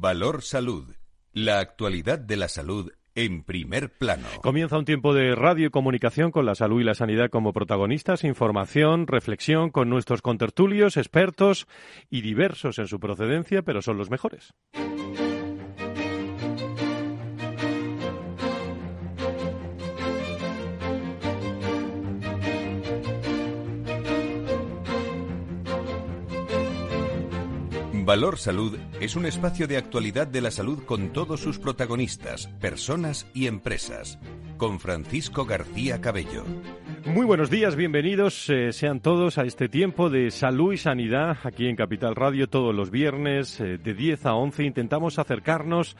Valor Salud. La actualidad de la salud en primer plano. Comienza un tiempo de radio y comunicación con la salud y la sanidad como protagonistas, información, reflexión con nuestros contertulios, expertos y diversos en su procedencia, pero son los mejores. Valor Salud es un espacio de actualidad de la salud con todos sus protagonistas, personas y empresas. Con Francisco García Cabello. Muy buenos días, bienvenidos eh, sean todos a este tiempo de salud y sanidad aquí en Capital Radio todos los viernes eh, de 10 a 11. Intentamos acercarnos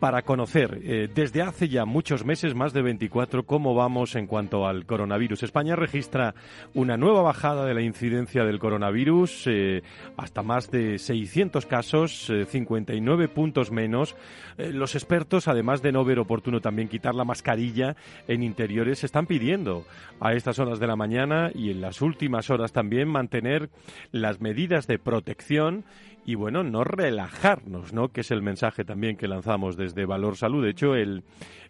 para conocer eh, desde hace ya muchos meses, más de 24, cómo vamos en cuanto al coronavirus. España registra una nueva bajada de la incidencia del coronavirus, eh, hasta más de 600 casos, 59 eh, puntos menos. los expertos, además de no ver oportuno también quitar la mascarilla en interiores, están pidiendo a estas horas de la mañana y en las últimas horas también mantener las medidas de protección y bueno, no relajarnos, ¿no? Que es el mensaje también que lanzamos desde Valor Salud. De hecho, el,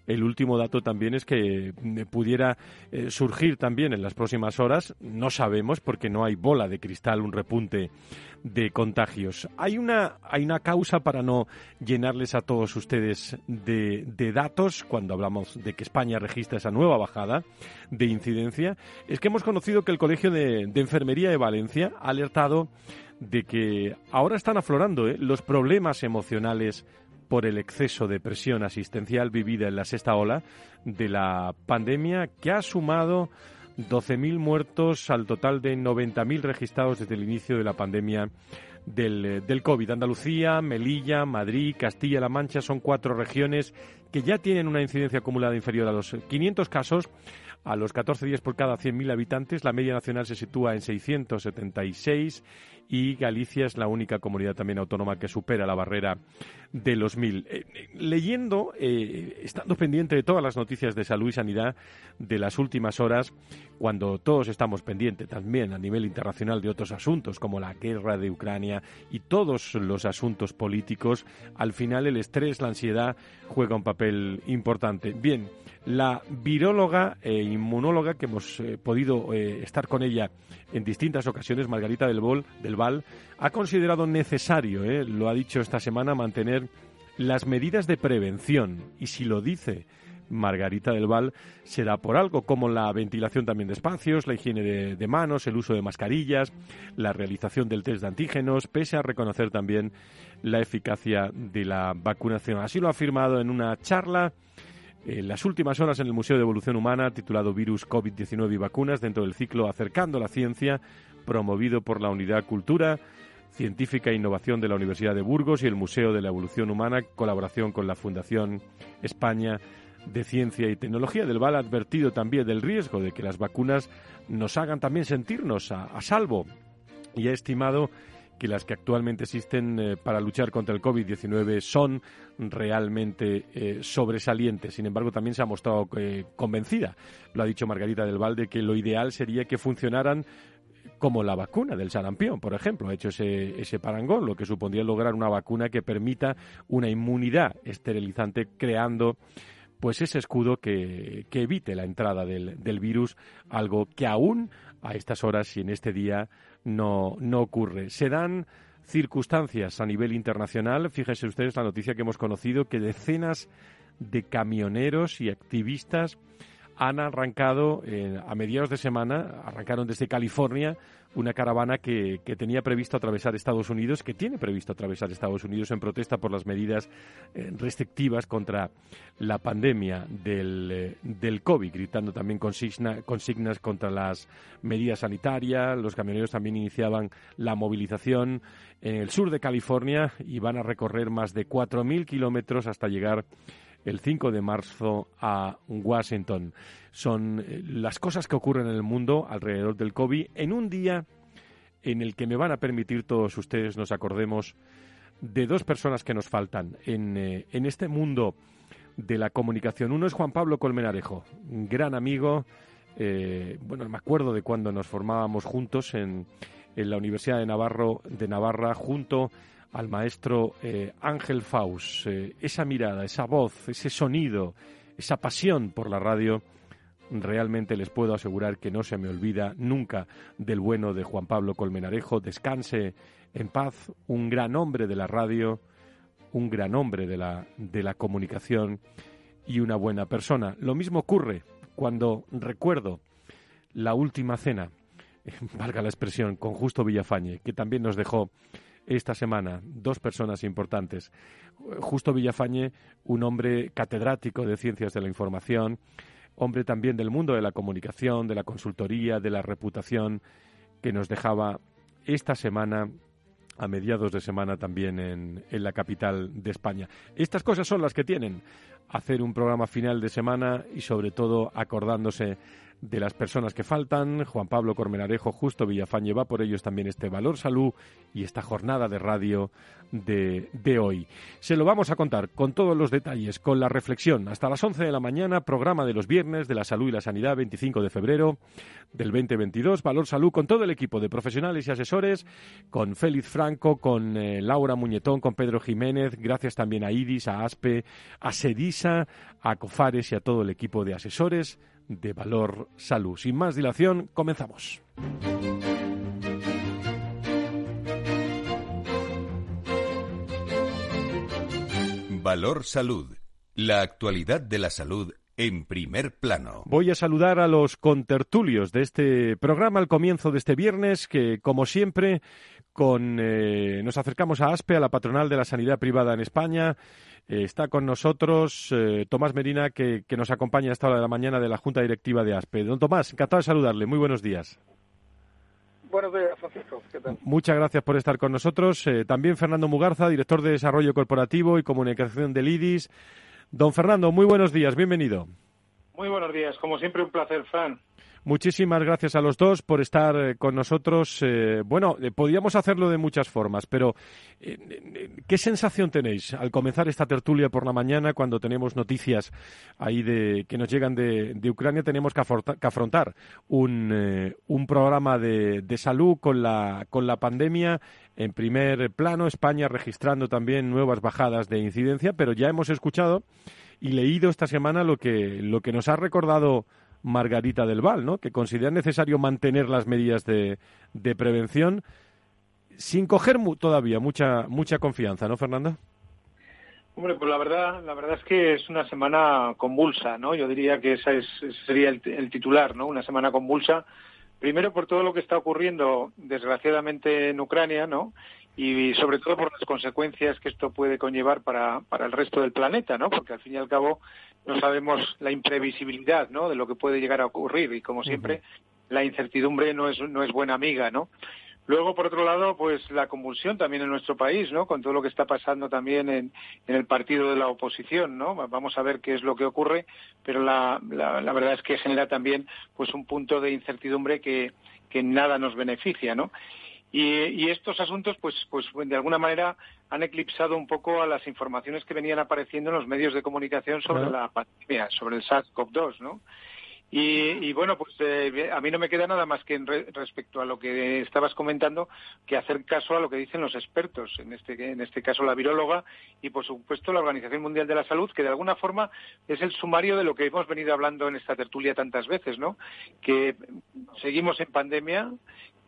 el último dato también es que eh, pudiera eh, surgir también en las próximas horas, no sabemos porque no hay bola de cristal, un repunte de contagios. Hay una, hay una causa para no llenarles a todos ustedes de, de datos cuando hablamos de que España registra esa nueva bajada de incidencia. Es que hemos conocido que el Colegio de, de Enfermería de Valencia ha alertado de que ahora están aflorando ¿eh? los problemas emocionales por el exceso de presión asistencial vivida en la sexta ola de la pandemia, que ha sumado 12.000 muertos al total de 90.000 registrados desde el inicio de la pandemia del, del, COVID. Andalucía, Melilla, Madrid, Castilla-La Mancha son cuatro regiones que ya tienen una incidencia acumulada inferior a los 500 casos a los 14 días por cada 100.000 habitantes. La media nacional se sitúa en 676 y Galicia es la única comunidad también autónoma que supera la barrera de los 1.000. Eh, eh, leyendo, eh, estando pendiente de todas las noticias de salud y sanidad de las últimas horas, cuando todos estamos pendientes también a nivel internacional de otros asuntos como la guerra de Ucrania y todos los asuntos políticos, al final el estrés, la ansiedad juega un papel importante. Bien, la viróloga e inmunóloga que hemos eh, podido eh, estar con ella en distintas ocasiones, Margarita del, del Val, ha considerado necesario, eh, lo ha dicho esta semana, mantener las medidas de prevención. Y si lo dice Margarita del Val, será por algo como la ventilación también de espacios, la higiene de, de manos, el uso de mascarillas, la realización del test de antígenos, pese a reconocer también la eficacia de la vacunación. Así lo ha afirmado en una charla en las últimas horas en el Museo de Evolución Humana, titulado Virus COVID-19 y Vacunas, dentro del ciclo Acercando la Ciencia, promovido por la Unidad Cultura, Científica e Innovación de la Universidad de Burgos y el Museo de la Evolución Humana, colaboración con la Fundación España de Ciencia y Tecnología. Del VAL ha advertido también del riesgo de que las vacunas nos hagan también sentirnos a, a salvo y ha estimado que las que actualmente existen eh, para luchar contra el COVID-19 son realmente eh, sobresalientes. Sin embargo, también se ha mostrado eh, convencida, lo ha dicho Margarita del Valde, que lo ideal sería que funcionaran como la vacuna del sarampión, por ejemplo, ha hecho ese, ese parangón, lo que supondría lograr una vacuna que permita una inmunidad esterilizante creando pues ese escudo que, que evite la entrada del, del virus, algo que aún a estas horas y en este día no, no ocurre. Se dan circunstancias a nivel internacional. Fíjense ustedes la noticia que hemos conocido que decenas de camioneros y activistas han arrancado eh, a mediados de semana, arrancaron desde California una caravana que, tenía previsto atravesar Estados Unidos, que tiene previsto atravesar Estados Unidos en protesta por las medidas eh, restrictivas contra la pandemia del, eh, del COVID, gritando también consigna, consignas contra las medidas sanitarias. Los camioneros también iniciaban la movilización en el sur de California y van a recorrer más de 4.000 kilómetros hasta llegar el 5 de marzo a Washington. Son eh, las cosas que ocurren en el mundo alrededor del COVID en un día en el que me van a permitir todos ustedes nos acordemos de dos personas que nos faltan en, eh, en este mundo de la comunicación. Uno es Juan Pablo Colmenarejo, gran amigo. Eh, bueno, me acuerdo de cuando nos formábamos juntos en, en la Universidad de Navarro, de Navarra, junto al maestro eh, Ángel Faust. Eh, esa mirada, esa voz, ese sonido, esa pasión por la radio, realmente les puedo asegurar que no se me olvida nunca del bueno de Juan Pablo Colmenarejo. Descanse en paz, un gran hombre de la radio, un gran hombre de la, de la comunicación y una buena persona. Lo mismo ocurre cuando recuerdo la última cena, valga la expresión, con Justo Villafañe, que también nos dejó esta semana dos personas importantes. Justo Villafañe, un hombre catedrático de ciencias de la información, hombre también del mundo de la comunicación, de la consultoría, de la reputación, que nos dejaba esta semana a mediados de semana también en, en, la capital de España. Estas cosas son las que tienen hacer un programa final de semana y sobre todo acordándose de las personas que faltan. Juan Pablo Cormenarejo, Justo Villafán lleva por ellos también este Valor Salud y esta jornada de radio de, de, hoy. Se lo vamos a contar con todos los detalles, con la reflexión. Hasta las 11 de la mañana, programa de los viernes de la salud y la sanidad, 25 de febrero del 2022. Valor Salud con todo el equipo de profesionales y asesores, con Félix Franco, con eh, Laura Muñetón, con Pedro Jiménez. Gracias también a IDIS, a ASPE, a SEDISA, a COFARES y a todo el equipo de asesores de Valor Salud. Sin más dilación, comenzamos. Valor Salud. La actualidad de la salud en primer plano. Voy a saludar a los contertulios de este programa al comienzo de este viernes, que como siempre con, eh, nos acercamos a ASPE, a la patronal de la sanidad privada en España. Eh, está con nosotros eh, Tomás Medina, que, nos acompaña a esta hora de la mañana de la Junta Directiva de ASPE. Don Tomás, encantado de saludarle. Muy buenos días. Buenos días, Francisco. Muchas gracias por estar con nosotros. Eh, también Fernando Mugarza, director de Desarrollo Corporativo y Comunicación del IDIS. Don Fernando, muy buenos días. Bienvenido. Muy buenos días. Como siempre, un placer, Fran. Muchísimas gracias a los dos por estar eh, con nosotros. Eh, bueno, eh, podríamos hacerlo de muchas formas, pero ¿qué sensación tenéis al comenzar esta tertulia por la mañana cuando tenemos noticias ahí de que nos llegan de, Ucrania? Tenemos que, afrontar un, un programa de, de, salud con la, con la pandemia en primer plano, España registrando también nuevas bajadas de incidencia, pero ya hemos escuchado y leído esta semana lo que, lo que nos ha recordado Margarita del Val, ¿no? que considera necesario mantener las medidas de, de prevención sin coger todavía mucha, mucha confianza, ¿no, Fernanda? Hombre, pues la verdad, la verdad es que es una semana convulsa, ¿no? Yo diría que ese, sería el, el, titular, ¿no? Una semana convulsa. Primero por todo lo que está ocurriendo, desgraciadamente, en Ucrania, ¿no? Y sobre todo por las consecuencias que esto puede conllevar para, para el resto del planeta, ¿no? Porque al fin y al cabo no sabemos la imprevisibilidad, ¿no? De lo que puede llegar a ocurrir y como siempre la incertidumbre no es no es buena amiga, ¿no? Luego, por otro lado, pues la convulsión también en nuestro país, ¿no? Con todo lo que está pasando también en, en el partido de la oposición, ¿no? Vamos a ver qué es lo que ocurre, pero la, la, la verdad es que genera también, pues, un punto de incertidumbre que, que nada nos beneficia, ¿no? Y, estos asuntos, pues, pues, de alguna manera han eclipsado un poco a las informaciones que venían apareciendo en los medios de comunicación sobre la pandemia, sobre el SARS-CoV-2, ¿no? Y, bueno, pues eh, a mí no me queda nada más que respecto a lo que estabas comentando, que hacer caso a lo que dicen los expertos, en este, en este caso la viróloga y por supuesto la Organización Mundial de la Salud, que de alguna forma es el sumario de lo que hemos venido hablando en esta tertulia tantas veces, ¿no? Que seguimos en pandemia,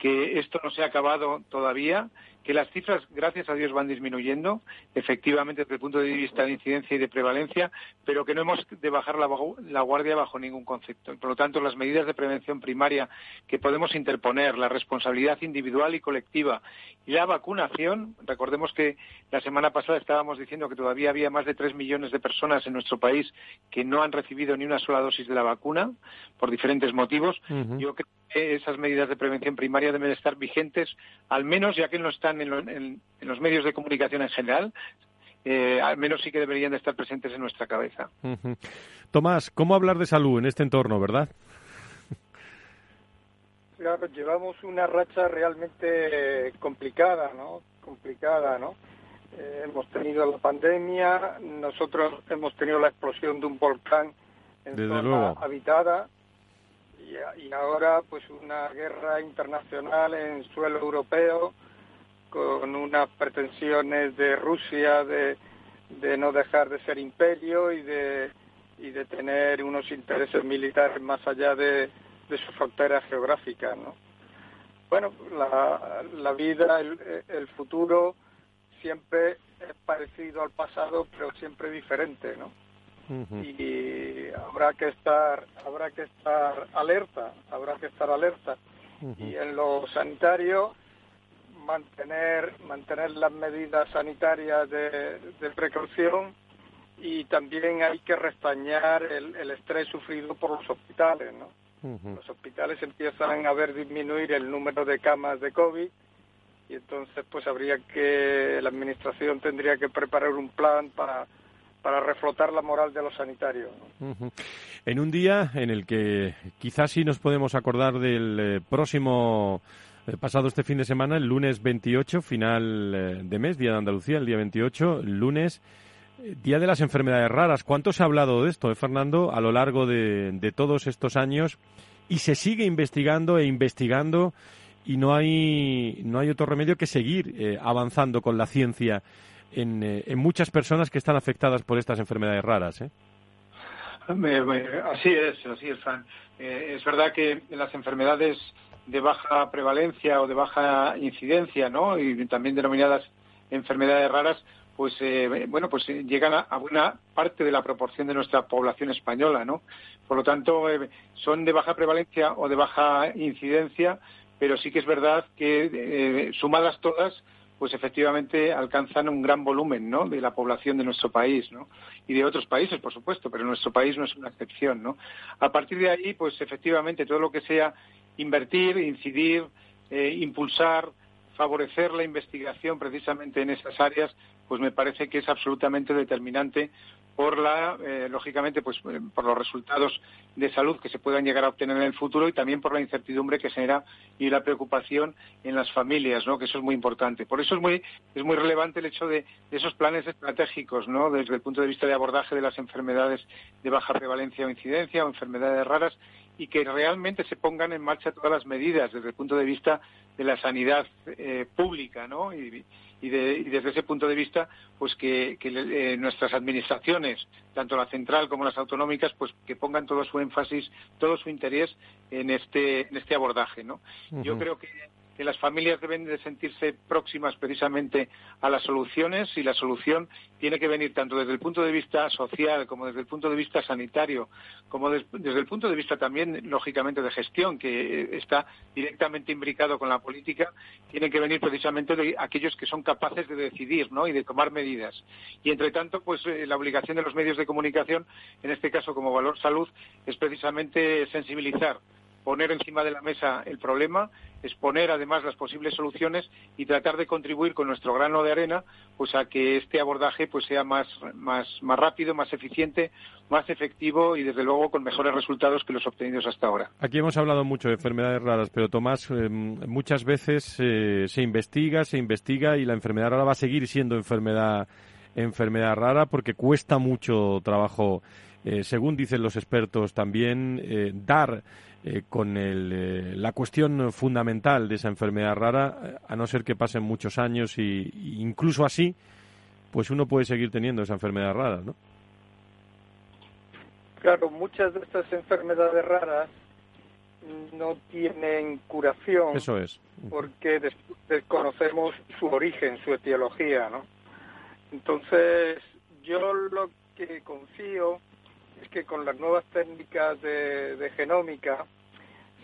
que esto no se ha acabado todavía que las cifras, gracias a Dios, van disminuyendo, efectivamente, desde el punto de vista de incidencia y de prevalencia, pero que no hemos de bajar la, guardia bajo ningún concepto. por lo tanto, las medidas de prevención primaria que podemos interponer, la responsabilidad individual y colectiva y la vacunación, recordemos que la semana pasada estábamos diciendo que todavía había más de tres millones de personas en nuestro país que no han recibido ni una sola dosis de la vacuna por diferentes motivos. Yo creo que esas medidas de prevención primaria deben estar vigentes, al menos ya que no están en, los medios de comunicación en general, eh, al menos sí que deberían de estar presentes en nuestra cabeza. Tomás, ¿cómo hablar de salud en este entorno, verdad? Claro, llevamos una racha realmente complicada, ¿no? Complicada, ¿no? Eh, hemos tenido la pandemia, nosotros hemos tenido la explosión de un volcán en zona habitada y, y ahora pues una guerra internacional en suelo europeo con unas pretensiones de Rusia de, de no dejar de ser imperio y de, y de tener unos intereses militares más allá de, de sus fronteras geográficas, ¿no? Bueno, la, la vida, el, el futuro siempre es parecido al pasado, pero siempre diferente, ¿no? Y habrá que estar, habrá que estar alerta, habrá que estar alerta. Y en lo sanitario, mantener, mantener las medidas sanitarias de, de precaución y también hay que restañar el, el estrés sufrido por los hospitales, ¿no? Los hospitales empiezan a ver disminuir el número de camas de COVID y entonces pues habría que la administración tendría que preparar un plan para para reflotar la moral de los sanitarios. En un día en el que quizás sí nos podemos acordar del eh, próximo eh, pasado este fin de semana, el lunes 28, final eh, de mes, Día de Andalucía, el día 28, lunes, Día de las Enfermedades Raras. ¿Cuánto se ha hablado de esto, Fernando, a lo largo de, todos estos años? Y se sigue investigando e investigando y no hay, no hay otro remedio que seguir eh, avanzando con la ciencia en, eh, en, muchas personas que están afectadas por estas enfermedades raras. ¿eh? Así es, así es. Eh, es verdad que las enfermedades de baja prevalencia o de baja incidencia, ¿no? Y también denominadas enfermedades raras, pues eh, bueno, pues llegan a, a, buena parte de la proporción de nuestra población española, ¿no? Por lo tanto, eh, son de baja prevalencia o de baja incidencia, pero sí que es verdad que eh, sumadas todas, pues efectivamente alcanzan un gran volumen ¿no? de la población de nuestro país ¿no? y de otros países, por supuesto, pero nuestro país no es una excepción. ¿no? A partir de ahí, pues efectivamente todo lo que sea invertir, incidir, eh, impulsar, favorecer la investigación precisamente en esas áreas, pues me parece que es absolutamente determinante por la, eh, lógicamente, pues eh, por los resultados de salud que se puedan llegar a obtener en el futuro y también por la incertidumbre que genera y la preocupación en las familias, ¿no? Que eso es muy importante. Por eso es muy es muy relevante el hecho de, de esos planes estratégicos, ¿no? Desde el punto de vista de abordaje de las enfermedades de baja prevalencia o incidencia o enfermedades raras y que realmente se pongan en marcha todas las medidas desde el punto de vista de la sanidad eh, pública, ¿no? Y, y, de, y, desde ese punto de vista, pues que, que eh, nuestras administraciones, tanto la central como las autonómicas, pues que pongan todo su énfasis, todo su interés en este, en este abordaje, ¿no? Uh -huh. Yo creo que que las familias deben de sentirse próximas precisamente a las soluciones y la solución tiene que venir tanto desde el punto de vista social como desde el punto de vista sanitario, como des, desde el punto de vista también, lógicamente, de gestión, que está directamente imbricado con la política, tiene que venir precisamente de aquellos que son capaces de decidir ¿no? y de tomar medidas. Y, entre tanto, pues eh, la obligación de los medios de comunicación, en este caso como Valor Salud, es precisamente sensibilizar poner encima de la mesa el problema, exponer además las posibles soluciones y tratar de contribuir con nuestro grano de arena pues a que este abordaje pues sea más, más, más rápido, más eficiente, más efectivo y desde luego con mejores resultados que los obtenidos hasta ahora. Aquí hemos hablado mucho de enfermedades raras, pero Tomás, eh, muchas veces eh, se investiga, se investiga y la enfermedad rara va a seguir siendo enfermedad, enfermedad rara porque cuesta mucho trabajo, eh, según dicen los expertos también, dar eh, con el, eh, la cuestión fundamental de esa enfermedad rara, eh, a no ser que pasen muchos años y, y, incluso así, pues uno puede seguir teniendo esa enfermedad rara, ¿no? Claro, muchas de estas enfermedades raras no tienen curación. Eso es. Porque des desconocemos su origen, su etiología, ¿no? Entonces, yo lo que confío es que con las nuevas técnicas de, de genómica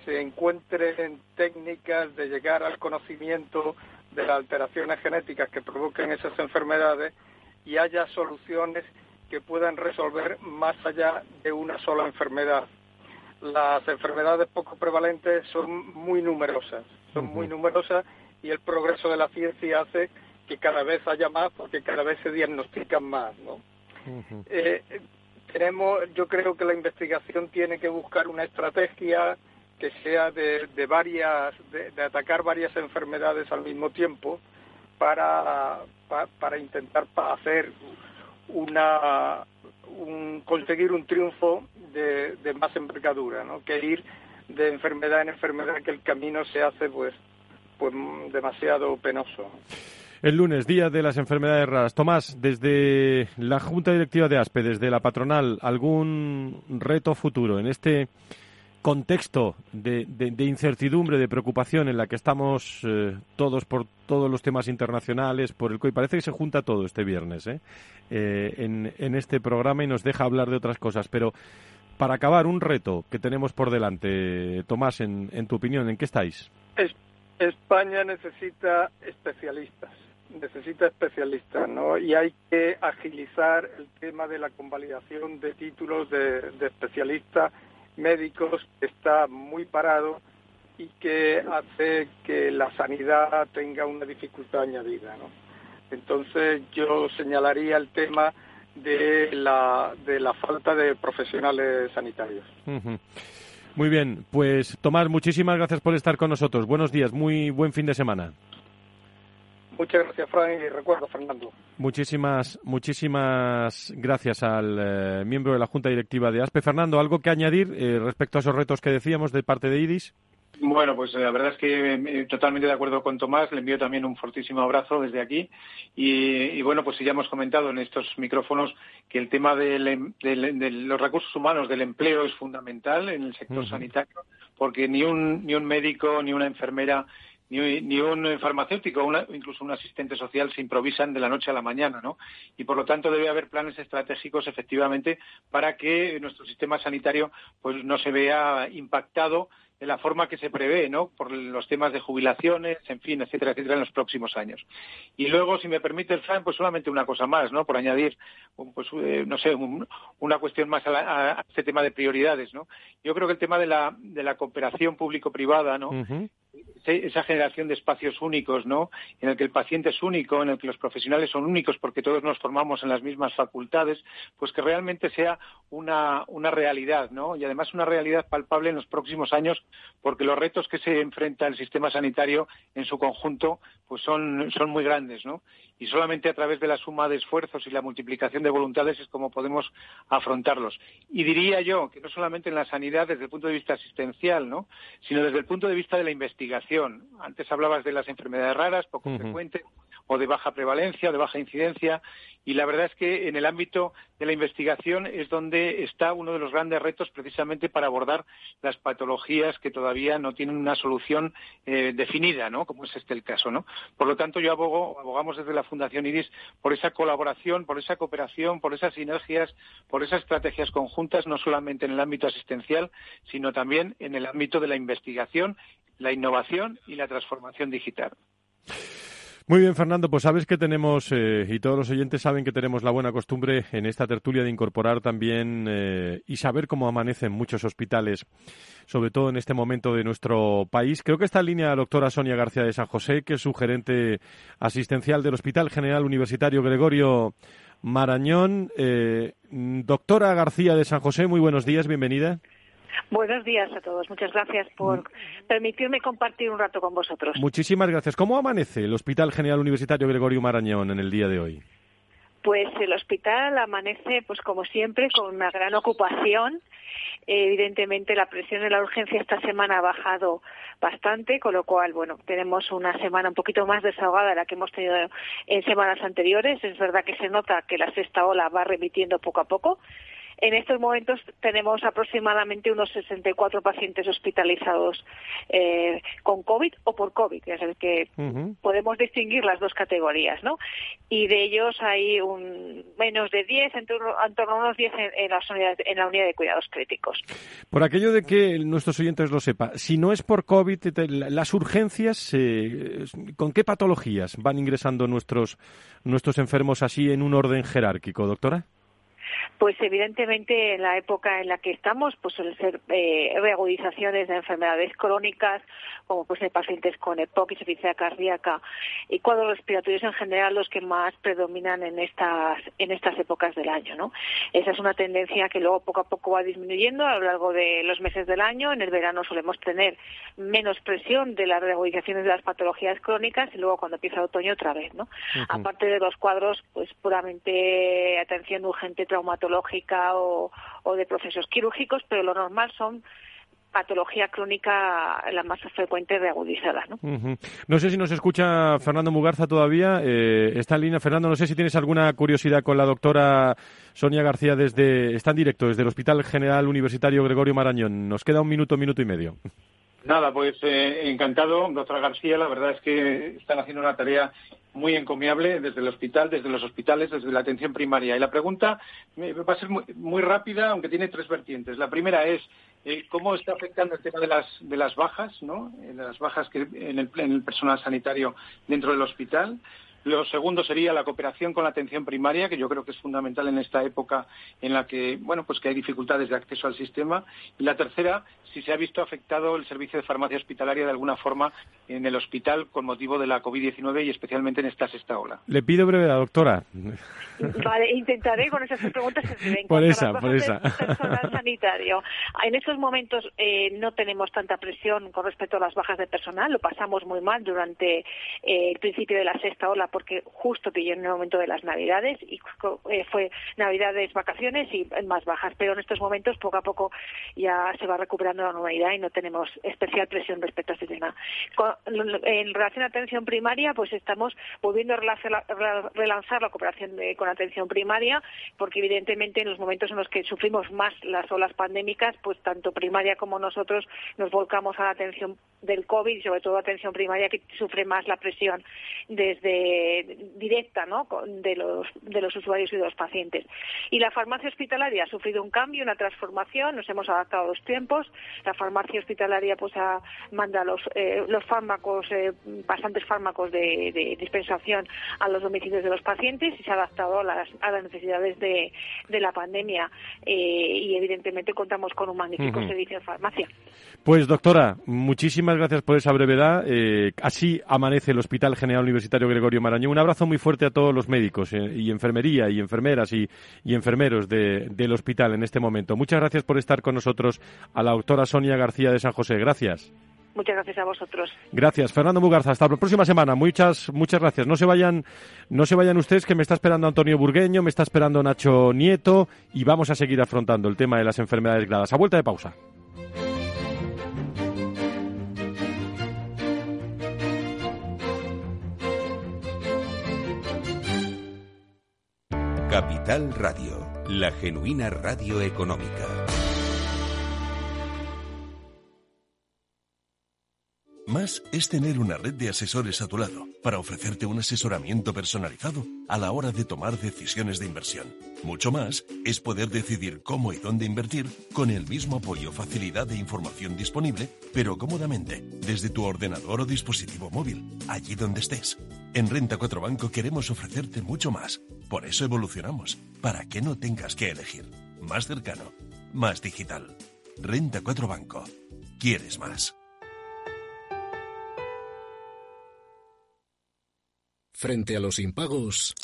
se encuentren técnicas de llegar al conocimiento de las alteraciones genéticas que provocan esas enfermedades y haya soluciones que puedan resolver más allá de una sola enfermedad. Las enfermedades poco prevalentes son muy numerosas, son muy numerosas y el progreso de la ciencia hace que cada vez haya más porque cada vez se diagnostican más, ¿no? Uh -huh. eh, tenemos, yo creo que la investigación tiene que buscar una estrategia que sea de, de varias, de, de, atacar varias enfermedades al mismo tiempo para, para, para intentar hacer una, un, conseguir un triunfo de, de más envergadura, ¿no? Que ir de enfermedad en enfermedad, que el camino se hace pues pues demasiado penoso. El lunes, Día de las Enfermedades Raras. Tomás, desde la Junta Directiva de ASPE, desde la patronal, ¿algún reto futuro en este contexto de, incertidumbre, de preocupación en la que estamos eh, todos por todos los temas internacionales, por el COI? Parece que se junta todo este viernes ¿eh? Eh, en, este programa y nos deja hablar de otras cosas. Pero para acabar, un reto que tenemos por delante, Tomás, en, en tu opinión, ¿en qué estáis? España necesita especialistas ¿no? Y hay que agilizar el tema de la convalidación de títulos de, especialistas médicos que está muy parado y que hace que la sanidad tenga una dificultad añadida, ¿no? Entonces yo señalaría el tema de la, de la falta de profesionales sanitarios. Muy bien, pues Tomás, muchísimas gracias por estar con nosotros. Buenos días, muy buen fin de semana. Muchas gracias, Fran, y recuerdo, Fernando. Muchísimas, muchísimas gracias al eh, miembro de la Junta Directiva de ASPE. Fernando, ¿algo que añadir eh, respecto a esos retos que decíamos de parte de IDIS? Bueno, pues la verdad es que eh, totalmente de acuerdo con Tomás. Le envío también un fortísimo abrazo desde aquí. Y, bueno, pues ya hemos comentado en estos micrófonos que el tema em, de los recursos humanos, del empleo, es fundamental en el sector sanitario, porque ni un, ni un médico ni una enfermera ni, un farmacéutico o incluso un asistente social se improvisan de la noche a la mañana, ¿no? Y por lo tanto debe haber planes estratégicos efectivamente para que nuestro sistema sanitario pues no se vea impactado de la forma que se prevé, ¿no? Por los temas de jubilaciones, en fin, etcétera, etcétera, en los próximos años. Y luego, si me permite Fran, pues solamente una cosa más, ¿no? Por añadir, pues, eh, no sé, una cuestión más a, este tema de prioridades, ¿no? Yo creo que el tema de la, de la cooperación público-privada, ¿no? Esa generación de espacios únicos, ¿no? En el que el paciente es único, en el que los profesionales son únicos porque todos nos formamos en las mismas facultades, pues que realmente sea una, una realidad, ¿no? Y además una realidad palpable en los próximos años porque los retos que se enfrenta el sistema sanitario en su conjunto pues son, son muy grandes, ¿no? Y solamente a través de la suma de esfuerzos y la multiplicación de voluntades es como podemos afrontarlos. Y diría yo que no solamente en la sanidad desde el punto de vista asistencial, ¿no? Sino desde el punto de vista de la investigación. Antes hablabas de las enfermedades raras, poco frecuentes, o de baja prevalencia de baja incidencia. Y la verdad es que en el ámbito de la investigación es donde está uno de los grandes retos precisamente para abordar las patologías que todavía no tienen una solución eh, definida, ¿no? Como es este el caso, ¿no? Por lo tanto, yo abogo, abogamos desde la Fundación IRIS por esa colaboración, por esa cooperación, por esas sinergias, por esas estrategias conjuntas, no solamente en el ámbito asistencial, sino también en el ámbito de la investigación, la innovación y la transformación digital. Muy bien, Fernando, pues sabes que tenemos, eh, y todos los oyentes saben que tenemos la buena costumbre en esta tertulia de incorporar también eh, y saber cómo amanecen muchos hospitales, sobre todo en este momento de nuestro país. Creo que está en línea la doctora Sonia García de San José, que es su gerente asistencial del Hospital General Universitario Gregorio Marañón. Eh, doctora García de San José, muy buenos días, bienvenida. Buenos días a todos. Muchas gracias por permitirme compartir un rato con vosotros. Muchísimas gracias. ¿Cómo amanece el Hospital General Universitario Gregorio Marañón en el día de hoy? Pues el hospital amanece, pues como siempre, con una gran ocupación. Evidentemente la presión en la urgencia esta semana ha bajado bastante, con lo cual, bueno, tenemos una semana un poquito más desahogada de la que hemos tenido en semanas anteriores. Es verdad que se nota que la sexta ola va remitiendo poco a poco, en estos momentos tenemos aproximadamente unos 64 pacientes hospitalizados eh, con COVID o por COVID, es decir, que podemos distinguir las dos categorías, ¿no? Y de ellos hay un menos de 10, en torno, a unos 10 en, la unidad de cuidados críticos. Por aquello de que nuestros oyentes lo sepan, si no es por COVID, las urgencias, eh, ¿con qué patologías van ingresando nuestros, nuestros enfermos así en un orden jerárquico, doctora? Pues evidentemente en la época en la que estamos, pues suelen ser eh, reagudizaciones de enfermedades crónicas, como pues de pacientes con EPOC, insuficiencia cardíaca y cuadros respiratorios en general los que más predominan en estas en estas épocas del año, ¿no? Esa es una tendencia que luego poco a poco va disminuyendo a lo largo de los meses del año. En el verano solemos tener menos presión de las reagudizaciones de las patologías crónicas y luego cuando empieza el otoño otra vez, ¿no? Aparte de los cuadros, pues puramente atención urgente traumatológica o, de procesos quirúrgicos, pero lo normal son patología crónica la más frecuente de agudizada. ¿no? no sé si nos escucha Fernando Mugarza todavía. Eh, está en línea. Fernando, no sé si tienes alguna curiosidad con la doctora Sonia García desde. Está en directo desde el Hospital General Universitario Gregorio Marañón. Nos queda un minuto, minuto y medio. Nada, pues eh, encantado, doctora García. La verdad es que están haciendo una tarea muy encomiable desde el hospital, desde los hospitales, desde la atención primaria. Y la pregunta va a ser muy, rápida, aunque tiene tres vertientes. La primera es eh, cómo está afectando el tema de las, de las bajas, ¿no? Eh, las bajas que en el, en el personal sanitario dentro del hospital. Lo segundo sería la cooperación con la atención primaria, que yo creo que es fundamental en esta época en la que, bueno, pues que hay dificultades de acceso al sistema. Y la tercera, si se ha visto afectado el servicio de farmacia hospitalaria de alguna forma en el hospital con motivo de la COVID-19 y especialmente en esta sexta ola. Le pido brevedad, doctora. Vale, intentaré con esas preguntas por esa, por esa. personal sanitario. En estos momentos eh, no tenemos tanta presión con respecto a las bajas de personal. Lo pasamos muy mal durante eh, el principio de la sexta ola porque justo pilló en el momento de las Navidades y eh, fue Navidades, vacaciones y más bajas. Pero en estos momentos poco a poco ya se va recuperando la normalidad y no tenemos especial presión respecto a este tema. en relación a atención primaria, pues estamos volviendo a relanzar la cooperación con atención primaria, porque evidentemente en los momentos en los que sufrimos más las olas pandémicas, pues tanto primaria como nosotros nos volcamos a la atención del COVID y sobre todo atención primaria que sufre más la presión desde directa ¿no? de, los, de los usuarios y de los pacientes. Y la farmacia hospitalaria ha sufrido un cambio, una transformación, nos hemos adaptado a los tiempos. La farmacia hospitalaria pues manda los, eh, los fármacos, eh, bastantes fármacos de, dispensación a los domicilios de los pacientes y se ha adaptado a las, a las necesidades de, de la pandemia. Eh, y evidentemente contamos con un magnífico servicio de farmacia. Pues doctora, muchísimas gracias por esa brevedad. Eh, así amanece el Hospital General Universitario Gregorio Marañón. Un abrazo muy fuerte a todos los médicos eh, y enfermería y enfermeras y, enfermeros del hospital en este momento. Muchas gracias por estar con nosotros a la doctora Sonia García de San José. Gracias. Muchas gracias a vosotros. Gracias, Fernando Mugarza. Hasta la próxima semana. Muchas, muchas gracias. No se vayan, no se vayan ustedes, que me está esperando Antonio Burgueño, me está esperando Nacho Nieto y vamos a seguir afrontando el tema de las enfermedades gradas. A vuelta de pausa. Radio, la genuina radio económica. Más es tener una red de asesores a tu lado para ofrecerte un asesoramiento personalizado a la hora de tomar decisiones de inversión. Mucho más es poder decidir cómo y dónde invertir con el mismo apoyo, facilidad e información disponible, pero cómodamente, desde tu ordenador o dispositivo móvil, allí donde estés. En Renta 4 Banco queremos ofrecerte mucho más. Por eso evolucionamos, para que no tengas que elegir. Más cercano, más digital. Renta 4 Banco. ¿Quieres más? Frente a los impagos,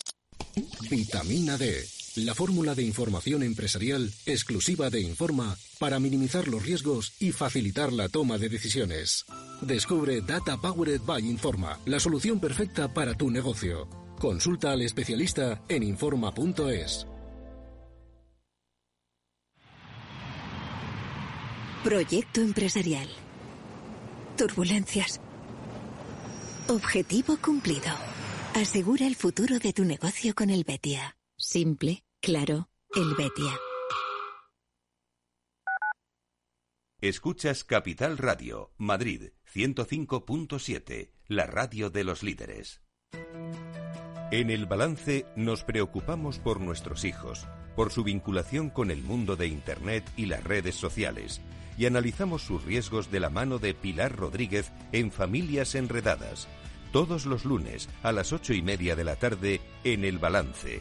vitamina D, la fórmula de información empresarial exclusiva de Informa para minimizar los riesgos y facilitar la toma de decisiones. Descubre Data Powered by Informa, la solución perfecta para tu negocio. Consulta al especialista en Informa.es. Proyecto empresarial. Turbulencias. Objetivo cumplido. Asegura el futuro de tu negocio con el Betia. Simple, claro, el. Escuchas Capital Radio, Madrid 105.7, la radio de los líderes. En el balance nos preocupamos por nuestros hijos, por su vinculación con el mundo de Internet y las redes sociales, y analizamos sus riesgos de la mano de Pilar Rodríguez en Familias Enredadas todos los lunes a las ocho y media de la tarde en El Balance,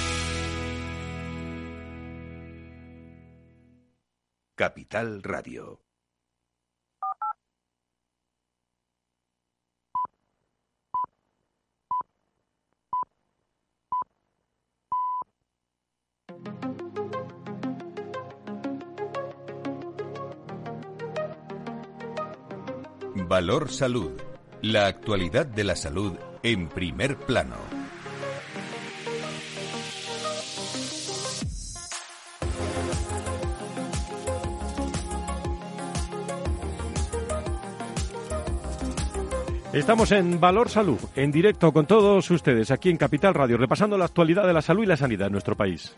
Capital Radio. Valor Salud. La actualidad de la salud en primer plano. Estamos en Valor Salud, en directo con todos ustedes aquí en Capital Radio, repasando la actualidad de la salud y la sanidad en nuestro país.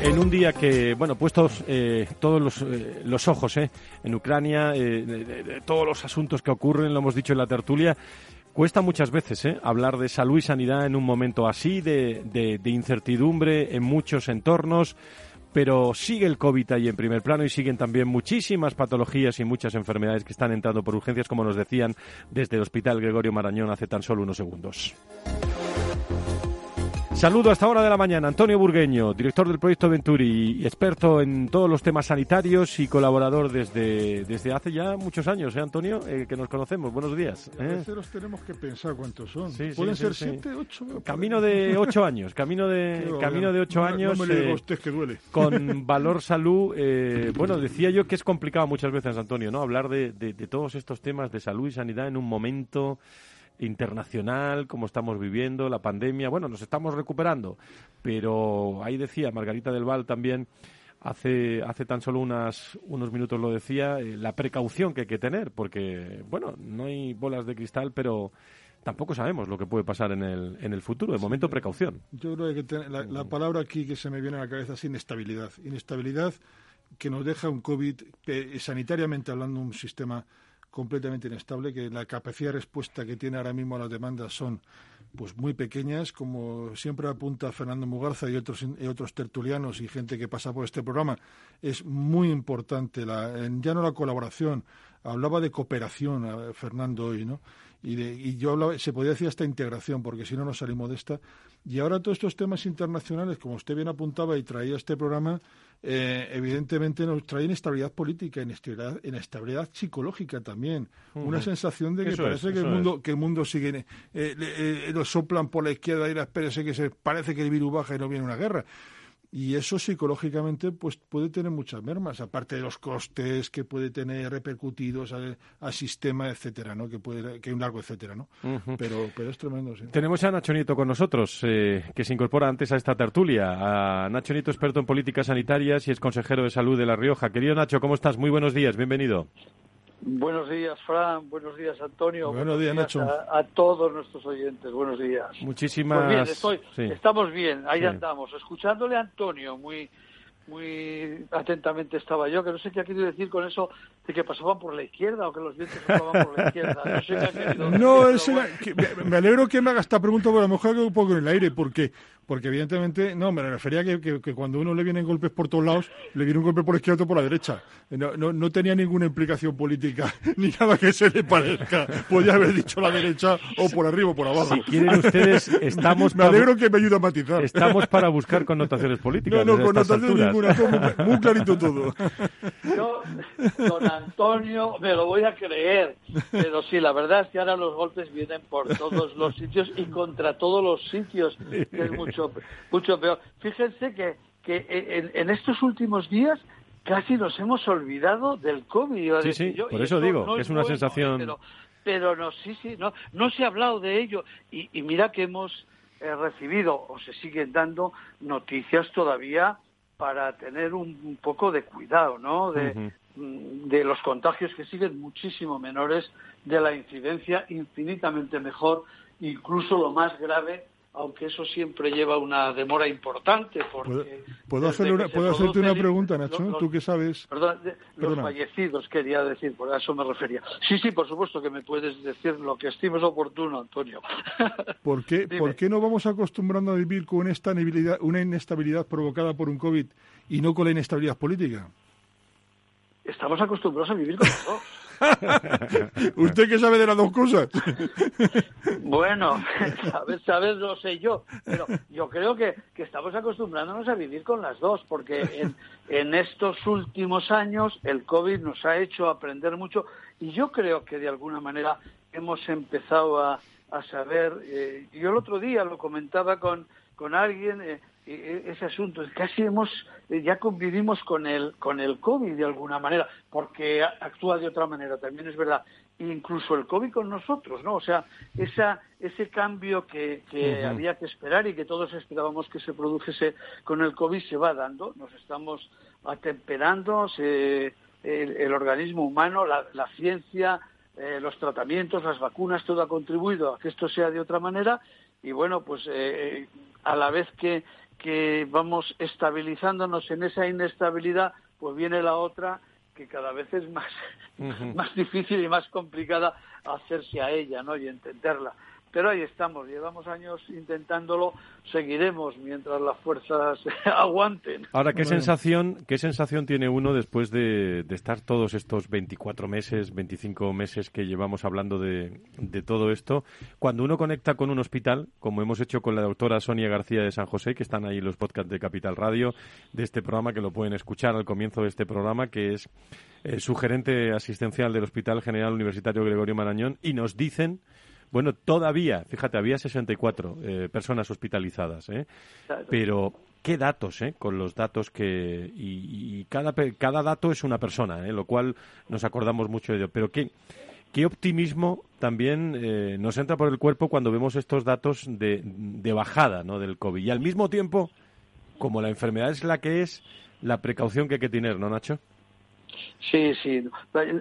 En un día que, bueno, puestos eh, todos los, eh, los ojos eh, en Ucrania, eh, todos los asuntos que ocurren, lo hemos dicho en la tertulia, cuesta muchas veces eh, hablar de salud y sanidad en un momento así, de incertidumbre en muchos entornos, pero sigue el COVID ahí en primer plano y siguen también muchísimas patologías y muchas enfermedades que están entrando por urgencias, como nos decían desde el Hospital Gregorio Marañón hace tan solo unos segundos. Saludo a esta hora de la mañana. Antonio Burgueño, director del proyecto Venturi y experto en todos los temas sanitarios y colaborador desde, desde hace ya muchos años, ¿eh, Antonio? Eh, que nos conocemos. Buenos días. A ¿eh? veces los tenemos que pensar cuántos son. Sí, Pueden sí, ser sí. siete, ocho. Camino de ocho años, camino de, camino de ocho No años. No me le diga eh, a usted que duele. con Valor Salud, eh, bueno, decía yo que es complicado muchas veces, Antonio, ¿no? Hablar de, de- de todos estos temas de salud y sanidad en un momento internacional, como estamos viviendo, la pandemia. Bueno, nos estamos recuperando, pero ahí decía Margarita del Val también. Hace, hace tan solo unas, unos minutos lo decía, eh, la precaución que hay que tener, porque, bueno, no hay bolas de cristal, pero tampoco sabemos lo que puede pasar en el, en el futuro. De momento, precaución. Yo creo que te- la, la palabra aquí que se me viene a la cabeza es inestabilidad. Inestabilidad que nos deja un COVID, eh, sanitariamente hablando, un sistema completamente inestable, que la capacidad de respuesta que tiene ahora mismo a las demandas son pues muy pequeñas, como siempre apunta Fernando Mugarza y otros y otros tertulianos y gente que pasa por este programa, es muy importante la, ya no la colaboración, hablaba de cooperación eh, Fernando hoy, ¿no? Y, de- y yo hablaba, se podía decir hasta integración, porque si no nos salimos de esta. Y ahora todos estos temas internacionales, como usted bien apuntaba y traía este programa, eh, evidentemente nos trae inestabilidad política, inestabilidad, inestabilidad psicológica también. Una sensación de que Eso parece es, que, el mundo, que el mundo sigue, eh, eh, lo soplan por la izquierda y la espérese que se parece que el virus baja y no viene una guerra. Y eso psicológicamente pues puede tener muchas mermas, aparte de los costes que puede tener repercutidos al, al sistema, etcétera, ¿no? Que puede que hay un largo etcétera, ¿no? Pero pero es tremendo, sí. Tenemos a Nacho Nieto con nosotros, eh, que se incorpora antes a esta tertulia. A Nacho Nieto, experto en políticas sanitarias y es consejero de salud de La Rioja. Querido Nacho, ¿cómo estás? Muy buenos días, bienvenido. Buenos días, Fran. Buenos días, Antonio. Buenos días, Nacho. A, a todos nuestros oyentes. Buenos días. Muchísimas. Pues bien, estoy, sí. estamos bien. Ahí Sí. andamos. Escuchándole a Antonio, muy muy atentamente estaba yo, que no sé qué ha querido decir con eso de que pasaban por la izquierda o que los vientos pasaban por la izquierda. No sé qué ha querido decir, No, era- bueno. que- me- me alegro que me haga esta pregunta, porque a lo mejor quedo un poco en el aire, porque porque evidentemente, no, me refería que, que, que cuando uno le vienen golpes por todos lados, le viene un golpe por la izquierda o por la derecha. No, no, no tenía ninguna implicación política, ni nada que se le parezca. Podía haber dicho la derecha o por arriba o por abajo. Si quieren ustedes, estamos me para, alegro que me ayude a matizar. estamos para buscar connotaciones políticas. no, no, desde con estas notación alturas. ninguna, todo muy, muy clarito todo. Yo, don Antonio, me lo voy a creer. Pero sí, la verdad es que ahora los golpes vienen por todos los sitios y contra todos los sitios, que es mucho, mucho peor. Fíjense que, que en, en estos últimos días casi nos hemos olvidado del COVID. Sí, sí, yo, por eso digo, no que es una bueno, sensación- ¿eh? Pero, pero no, sí, sí, no, no se ha hablado de ello. Y, y mira que hemos eh, recibido o se siguen dando noticias todavía para tener un, un poco de cuidado, ¿no? De, mm, de los contagios que siguen muchísimo menores, de la incidencia infinitamente mejor, incluso lo más grave, aunque eso siempre lleva una demora importante. Porque ¿Puedo, hacerle una- ¿puedo hacerte una pregunta, Nacho? los- Tú que sabes. Perdón, de- los Perdona. fallecidos quería decir, por eso me refería. Sí, sí, por supuesto que me puedes decir lo que estimes oportuno, Antonio. ¿Por qué. ¿Por qué no vamos acostumbrando a vivir con una inestabilidad, una inestabilidad provocada por un COVID y no con la inestabilidad política? Estamos acostumbrados a vivir con los dos. ¿Usted qué sabe de las dos cosas? Bueno, sabes, sabes, lo sé yo, pero yo creo que, que estamos acostumbrándonos a vivir con las dos, porque en, en estos últimos años el COVID nos ha hecho aprender mucho y yo creo que de alguna manera hemos empezado a, a saber, eh, yo el otro día lo comentaba con, con alguien, eh, ese asunto. Casi hemos, eh, ya convivimos con el, con el COVID de alguna manera, porque actúa de otra manera, también es verdad. Incluso el COVID con nosotros, ¿no? O sea, esa, ese cambio que, había que esperar y que todos esperábamos que se produjese con el COVID se va dando. Nos estamos atemperando, el, organismo humano, la, ciencia, eh, los tratamientos, las vacunas, todo ha contribuido a que esto sea de otra manera y bueno, pues eh, a la vez que, que vamos estabilizándonos en esa inestabilidad, pues viene la otra que cada vez es más, más difícil y más complicada hacerse a ella ¿no? y entenderla. Pero ahí estamos, llevamos años intentándolo, seguiremos mientras las fuerzas aguanten. Ahora, ¿qué, sensación, ¿qué sensación tiene uno después de, estar todos estos 24 meses, 25 meses que llevamos hablando de, de, todo esto? Cuando uno conecta con un hospital, como hemos hecho con la doctora Sonia García de San José, que están ahí los podcasts de Capital Radio, de este programa, que lo pueden escuchar al comienzo de este programa, que es eh, su gerente asistencial del Hospital General Universitario Gregorio Marañón, y nos dicen bueno, todavía, fíjate, había 64 eh, personas hospitalizadas, ¿eh? Pero qué datos, ¿eh? Con los datos que... Y, cada, cada dato es una persona, ¿eh? Lo cual nos acordamos mucho de ello. Pero qué, qué optimismo también eh, nos entra por el cuerpo cuando vemos estos datos de, de bajada, ¿no? Del COVID. Y al mismo tiempo, como la enfermedad es la que es, la precaución que hay que tener, ¿no, Nacho? Sí, sí.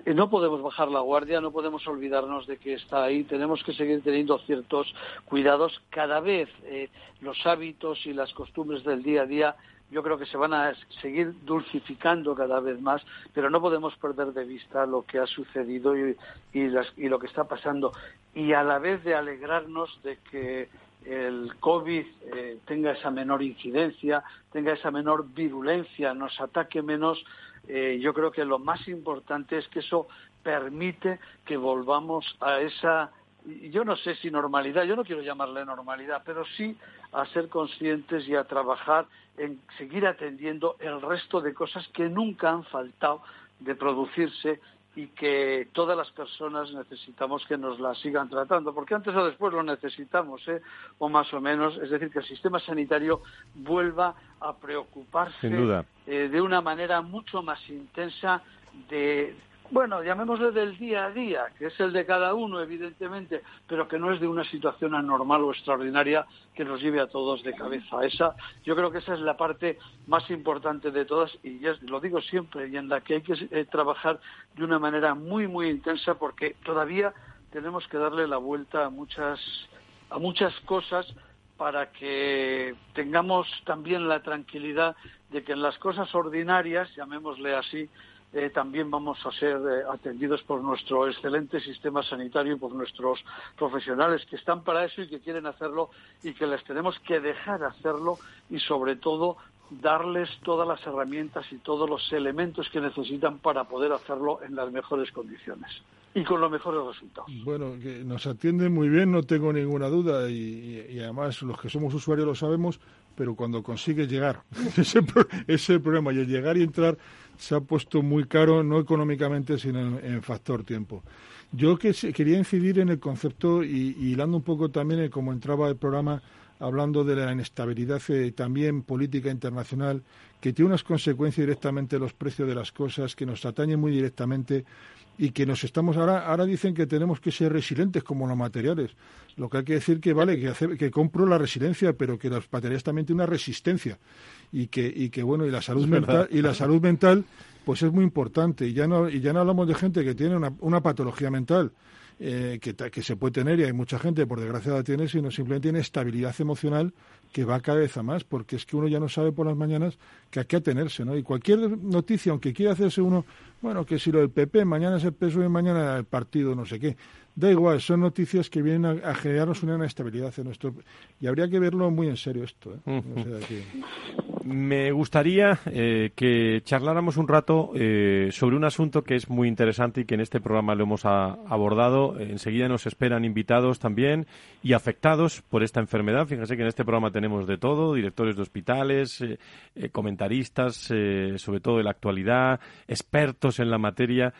No podemos bajar la guardia, no podemos olvidarnos de que está ahí. Tenemos que seguir teniendo ciertos cuidados. Cada vez eh, los hábitos y las costumbres del día a día yo creo que se van a seguir dulcificando cada vez más, pero no podemos perder de vista lo que ha sucedido y, lo que está pasando. Y a la vez de alegrarnos de que el COVID eh, tenga esa menor incidencia, tenga esa menor virulencia, nos ataque menos, eh, yo creo que lo más importante es que eso permite que volvamos a esa, yo no sé si normalidad, yo no quiero llamarle normalidad, pero sí a ser conscientes y a trabajar en seguir atendiendo el resto de cosas que nunca han faltado de producirse y que todas las personas necesitamos que nos la sigan tratando, porque antes o después lo necesitamos, ¿eh? o más o menos, es decir, que el sistema sanitario vuelva a preocuparse eh, de una manera mucho más intensa de, bueno, llamémosle del día a día, que es el de cada uno, evidentemente, pero que no es de una situación anormal o extraordinaria que nos lleve a todos de cabeza. Esa, yo creo que esa es la parte más importante de todas y ya lo digo siempre y en la que hay que eh, trabajar de una manera muy, muy intensa porque todavía tenemos que darle la vuelta a muchas, a muchas cosas para que tengamos también la tranquilidad de que en las cosas ordinarias, llamémosle así, eh, también vamos a ser eh, atendidos por nuestro excelente sistema sanitario y por nuestros profesionales que están para eso y que quieren hacerlo y que les tenemos que dejar hacerlo y sobre todo darles todas las herramientas y todos los elementos que necesitan para poder hacerlo en las mejores condiciones y con los mejores resultados. Bueno, nos atienden muy bien, no tengo ninguna duda, y, además los que somos usuarios lo sabemos, pero cuando consigue llegar, ese, ese el problema, y el llegar y entrar se ha puesto muy caro, no económicamente, sino en, factor tiempo. Yo que, quería incidir en el concepto y, hilando un poco también en cómo entraba el programa hablando de la inestabilidad eh, también política internacional, que tiene unas consecuencias directamente en los precios de las cosas, que nos atañe muy directamente y que nos estamos ahora ahora dicen que tenemos que ser resilientes como los materiales. Lo que hay que decir que vale que hacer, que compro la resiliencia pero que los materiales también tienen una resistencia y que y que bueno y la salud mental y la salud mental pues es muy importante. Y ya no y ya no hablamos de gente que tiene una, una patología mental eh, que, que, se puede tener, y hay mucha gente, por desgracia la tiene, sino simplemente tiene estabilidad emocional que va cada vez a más, porque es que uno ya no sabe por las mañanas que a qué atenerse, ¿no? Y cualquier noticia, aunque quiera hacerse uno, bueno, que si lo del PP, mañana es el PSOE, mañana el partido, no sé qué, Da igual, son noticias que vienen a, generarnos una inestabilidad en nuestro... Y habría que verlo muy en serio esto. ¿eh? Me gustaría eh, que charláramos un rato eh, sobre un asunto que es muy interesante y que en este programa lo hemos abordado. Enseguida nos esperan invitados también y afectados por esta enfermedad. Fíjense que en este programa tenemos de todo, directores de hospitales, comentaristas, sobre todo de la actualidad, expertos en la materia.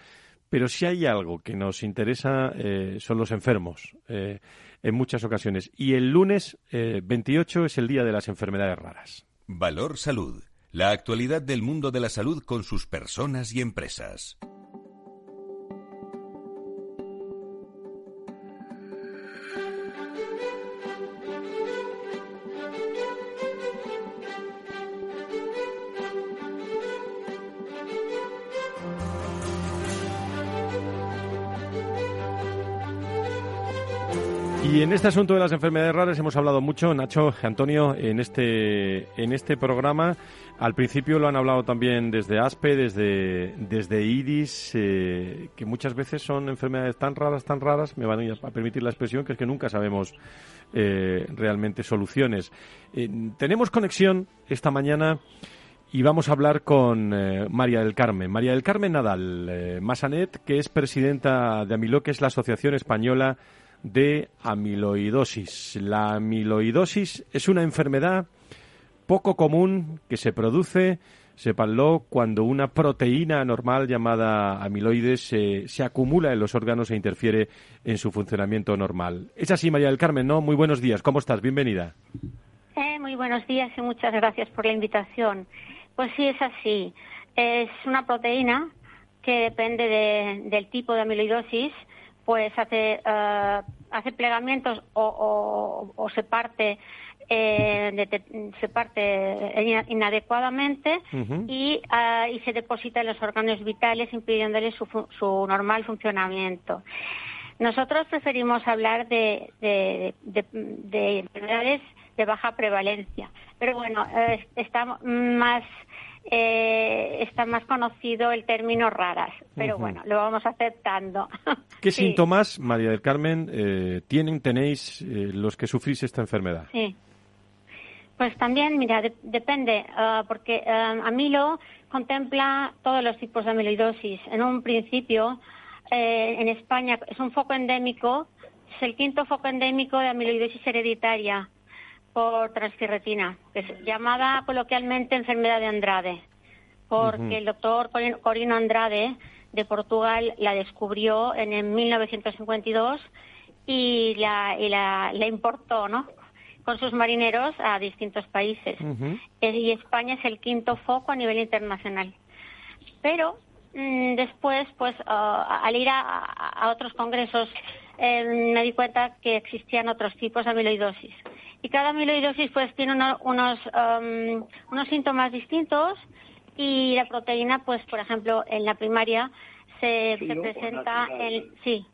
Pero si hay algo que nos interesa eh, son los enfermos eh, en muchas ocasiones. Y el lunes 28 eh, es el Día de las Enfermedades Raras. Valor Salud. La actualidad del mundo de la salud con sus personas y empresas. Este asunto de las enfermedades raras hemos hablado mucho, Nacho, Antonio, en este, en este programa. Al principio lo han hablado también desde ASPE, desde, desde IDIS, eh, que muchas veces son enfermedades tan raras, tan raras, me van a permitir la expresión, que es que nunca sabemos eh, realmente soluciones. Eh, tenemos conexión esta mañana y vamos a hablar con María del Carmen. María del Carmen Nadal Masanet, que es presidenta de Amilo, que es la Asociación Española de amiloidosis. La amiloidosis es una enfermedad poco común que se produce, sépanlo, cuando una proteína normal llamada amiloides se, acumula en los órganos e interfiere en su funcionamiento normal. Es así, María del Carmen, ¿no? Muy buenos días. ¿Cómo estás? Bienvenida. Eh, muy buenos días y muchas gracias por la invitación. Pues sí, es así. Es una proteína que depende del tipo de amiloidosis pues hace, uh, hace plegamientos o, o, se parte eh, se parte inadecuadamente y, uh, y, se deposita en los órganos vitales impidiéndole su, su normal funcionamiento. Nosotros preferimos hablar de, de, de, enfermedades de baja prevalencia, pero bueno, eh, está más eh, está más conocido el término raras, pero bueno, lo vamos aceptando. ¿Qué síntomas, María del Carmen, eh, tienen, tenéis eh, los que sufrís esta enfermedad? Sí. Pues también, mira, depende, ah, porque uh, Amilo contempla todos los tipos de amiloidosis. En un principio, en España es un foco endémico, es el quinto foco endémico de amiloidosis hereditaria por transfirretina, que es llamada coloquialmente enfermedad de Andrade, porque el doctor Corino Andrade de Portugal la descubrió en el 1952 y la, y la, importó, ¿no? Con sus marineros a distintos países. Y España es el quinto foco a nivel internacional. Pero mm, después, pues, ah, al ir a, otros congresos, eh, me di cuenta que existían otros tipos de amiloidosis y cada amiloidosis pues tiene unos, um, unos síntomas distintos y la proteína pues por ejemplo en la primaria se, presenta el sí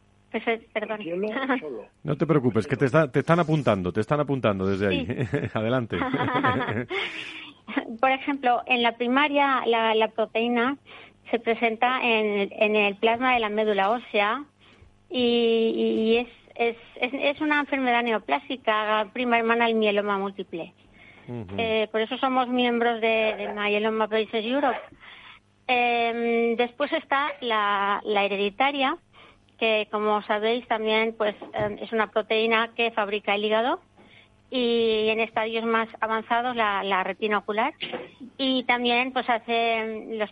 perdón. No te preocupes, que te, te están apuntando, te están apuntando desde ahí. Adelante. Por ejemplo, en la primaria la, la proteína se presenta en, en, el plasma de la médula ósea y, y es es, es, una enfermedad neoplásica, prima hermana del mieloma múltiple. Eh, por eso somos miembros de, de Myeloma Patients Europe. Em, después está la, hereditaria, que como sabéis también pues em, es una proteína que fabrica el hígado y en estadios más avanzados la, la retina ocular y también pues hace los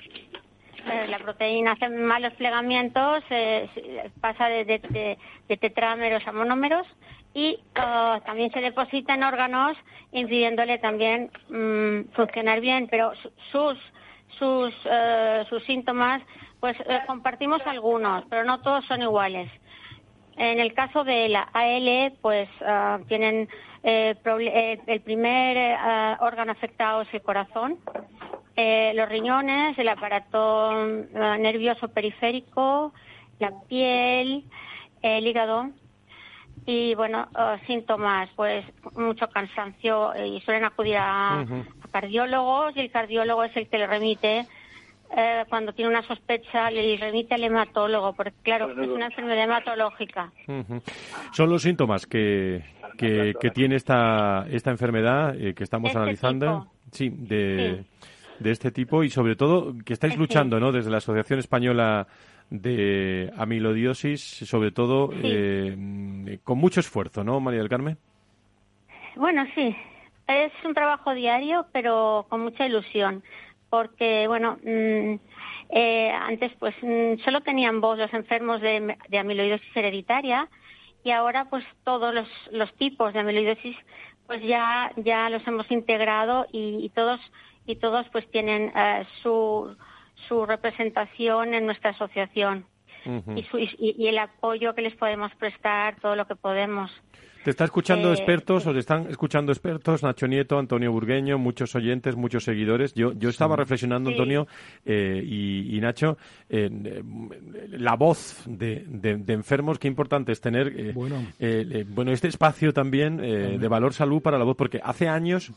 eh, la proteína hace malos plegamientos, eh, pasa de, tetrámeros a monómeros y oh, también se deposita en órganos impidiéndole también mm, funcionar bien, pero sus sus eh, sus síntomas pues compartimos algunos, pero no todos son iguales. En el caso de la AL, pues ah, tienen el primer órgano afectado es el corazón, eh, los riñones, el aparato eh, nervioso periférico, la piel, el hígado y bueno, eh, síntomas, pues mucho cansancio y suelen acudir a, cardiólogos y el cardiólogo es el que le remite cuando tiene una sospecha le remite al hematólogo, porque claro, es una enfermedad hematológica. Son los síntomas que, que, tiene esta, esta enfermedad que estamos este analizando. Sí, de, de este tipo y sobre todo que estáis luchando, ¿no? Desde la Asociación Española de Amilodiosis, sobre todo eh, con mucho esfuerzo, ¿no, María del Carmen? Bueno, sí. Es un trabajo diario, pero con mucha ilusión, porque, bueno, mm, eh, antes pues mm, solo tenían voz los enfermos de, de amiloidosis hereditaria y ahora pues todos los, los tipos de amiloidosis pues ya ya los hemos integrado y, todos y todos pues tienen eh, su su representación en nuestra asociación. Y, el apoyo que les podemos prestar, todo lo que podemos. Te está escuchando eh, expertos, os están escuchando expertos, Nacho Nieto, Antonio Burgueño, muchos oyentes, muchos seguidores. Yo, yo estaba reflexionando, Antonio eh, y, Nacho, eh, la voz de, enfermos, qué importante es tener bueno. bueno este espacio también. de valor salud para la voz, porque hace años,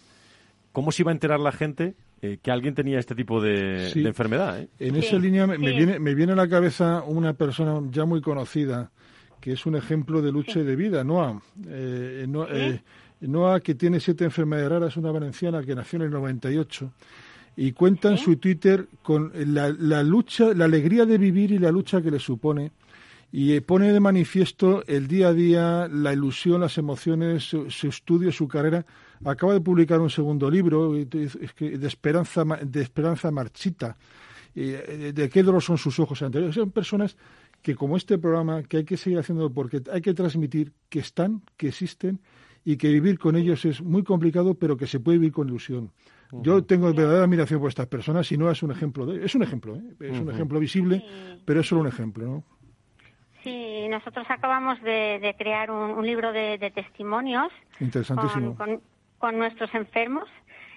¿cómo se iba a enterar la gente eh, que alguien tenía este tipo de, enfermedad. ¿eh? En esa línea me, viene, me viene a la cabeza una persona ya muy conocida que es un ejemplo de lucha y de vida, Noa. Eh, eh, Noa, que tiene siete enfermedades raras, una valenciana que nació en el 98 y cuenta en su Twitter con la, la, lucha, la alegría de vivir y la lucha que le supone y pone de manifiesto el día a día, la ilusión, las emociones, su estudio, su carrera acaba de publicar un segundo libro de esperanza, de esperanza marchita. Eh, ¿De qué dolor son sus ojos anteriores? Son personas que, como este programa, que hay que seguir haciendo porque hay que transmitir que están, que existen y que vivir con ellos es muy complicado, pero que se puede vivir con ilusión. Yo tengo verdadera admiración por estas personas y no es un ejemplo. De, es un ejemplo, ¿eh? es un ejemplo visible, pero es solo un ejemplo, ¿no? Sí, nosotros acabamos de, crear un, libro de, testimonios. Interesantísimo con nuestros enfermos